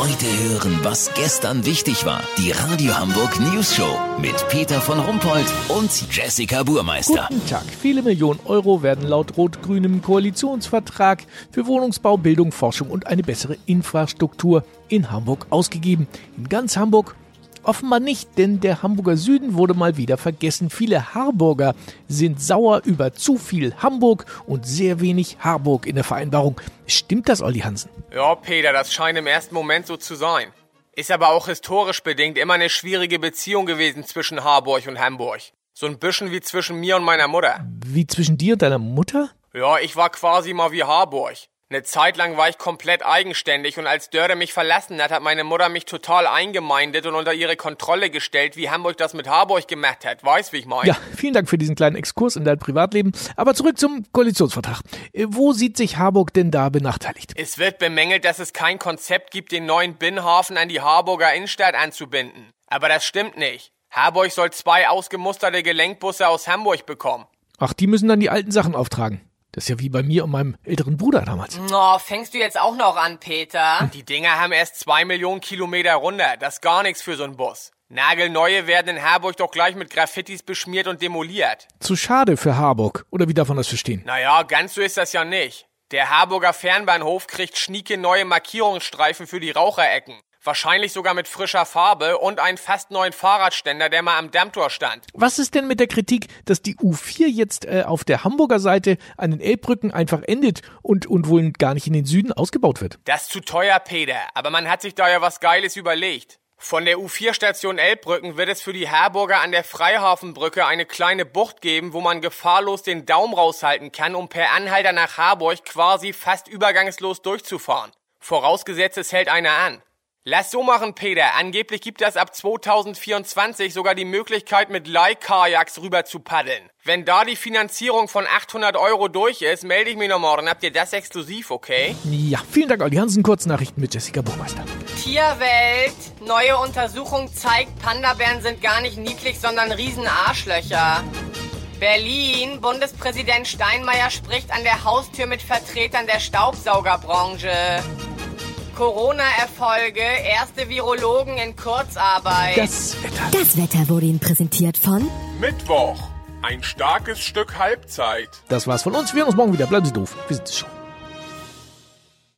Heute hören, was gestern wichtig war. Die Radio Hamburg News Show mit Peter von Rumpold und Jessica Burmeister. Guten Tag. Viele Millionen Euro werden laut rot-grünem Koalitionsvertrag für Wohnungsbau, Bildung, Forschung und eine bessere Infrastruktur in Hamburg ausgegeben. In ganz Hamburg Offenbar nicht, denn der Hamburger Süden wurde mal wieder vergessen. Viele Harburger sind sauer über zu viel Hamburg und sehr wenig Harburg in der Vereinbarung. Stimmt das, Olli Hansen? Ja, Peter, das scheint im ersten Moment so zu sein. Ist aber auch historisch bedingt immer eine schwierige Beziehung gewesen zwischen Harburg und Hamburg. So ein bisschen wie zwischen mir und meiner Mutter. Wie zwischen dir und deiner Mutter? Ja, ich war quasi mal wie Harburg. Eine Zeit lang war ich komplett eigenständig und als Dörre mich verlassen hat, hat meine Mutter mich total eingemeindet und unter ihre Kontrolle gestellt, wie Hamburg das mit Harburg gemacht hat. Weißt, wie ich meine? Ja, vielen Dank für diesen kleinen Exkurs in dein Privatleben. Aber zurück zum Koalitionsvertrag. Äh, wo sieht sich Harburg denn da benachteiligt? Es wird bemängelt, dass es kein Konzept gibt, den neuen Binnenhafen an die Harburger Innenstadt anzubinden. Aber das stimmt nicht. Harburg soll zwei ausgemusterte Gelenkbusse aus Hamburg bekommen. Ach, die müssen dann die alten Sachen auftragen. Das ist ja wie bei mir und meinem älteren Bruder damals. Oh, fängst du jetzt auch noch an, Peter? Die Dinger haben erst zwei Millionen Kilometer runter. Das ist gar nichts für so einen Bus. Nagelneue werden in Harburg doch gleich mit Graffitis beschmiert und demoliert. Zu schade für Harburg. Oder wie darf man das verstehen? Naja, ganz so ist das ja nicht. Der Harburger Fernbahnhof kriegt schnieke neue Markierungsstreifen für die Raucherecken. Wahrscheinlich sogar mit frischer Farbe und einen fast neuen Fahrradständer, der mal am Dammtor stand. Was ist denn mit der Kritik, dass die U4 jetzt äh, auf der Hamburger Seite an den Elbbrücken einfach endet und, und wohl gar nicht in den Süden ausgebaut wird? Das ist zu teuer, Peter. Aber man hat sich da ja was Geiles überlegt. Von der U4-Station Elbbrücken wird es für die Harburger an der Freihafenbrücke eine kleine Bucht geben, wo man gefahrlos den Daumen raushalten kann, um per Anhalter nach Harburg quasi fast übergangslos durchzufahren. Vorausgesetzt, es hält einer an. Lass so machen, Peter. Angeblich gibt es ab 2024 sogar die Möglichkeit, mit Leihkajaks rüber zu paddeln. Wenn da die Finanzierung von 800 Euro durch ist, melde ich mich noch morgen. Habt ihr das exklusiv, okay? Ja, vielen Dank, Olli Hansen. Kurznachrichten mit Jessica Buchmeister. Tierwelt. Neue Untersuchung zeigt, Pandabären sind gar nicht niedlich, sondern Riesenarschlöcher. Berlin. Bundespräsident Steinmeier spricht an der Haustür mit Vertretern der Staubsaugerbranche. Corona-Erfolge, erste Virologen in Kurzarbeit. Das Wetter. Das Wetter wurde Ihnen präsentiert von Mittwoch. Ein starkes Stück Halbzeit. Das war's von uns. Wir hören uns morgen wieder. Bleiben Sie doof. Wir sind es schon.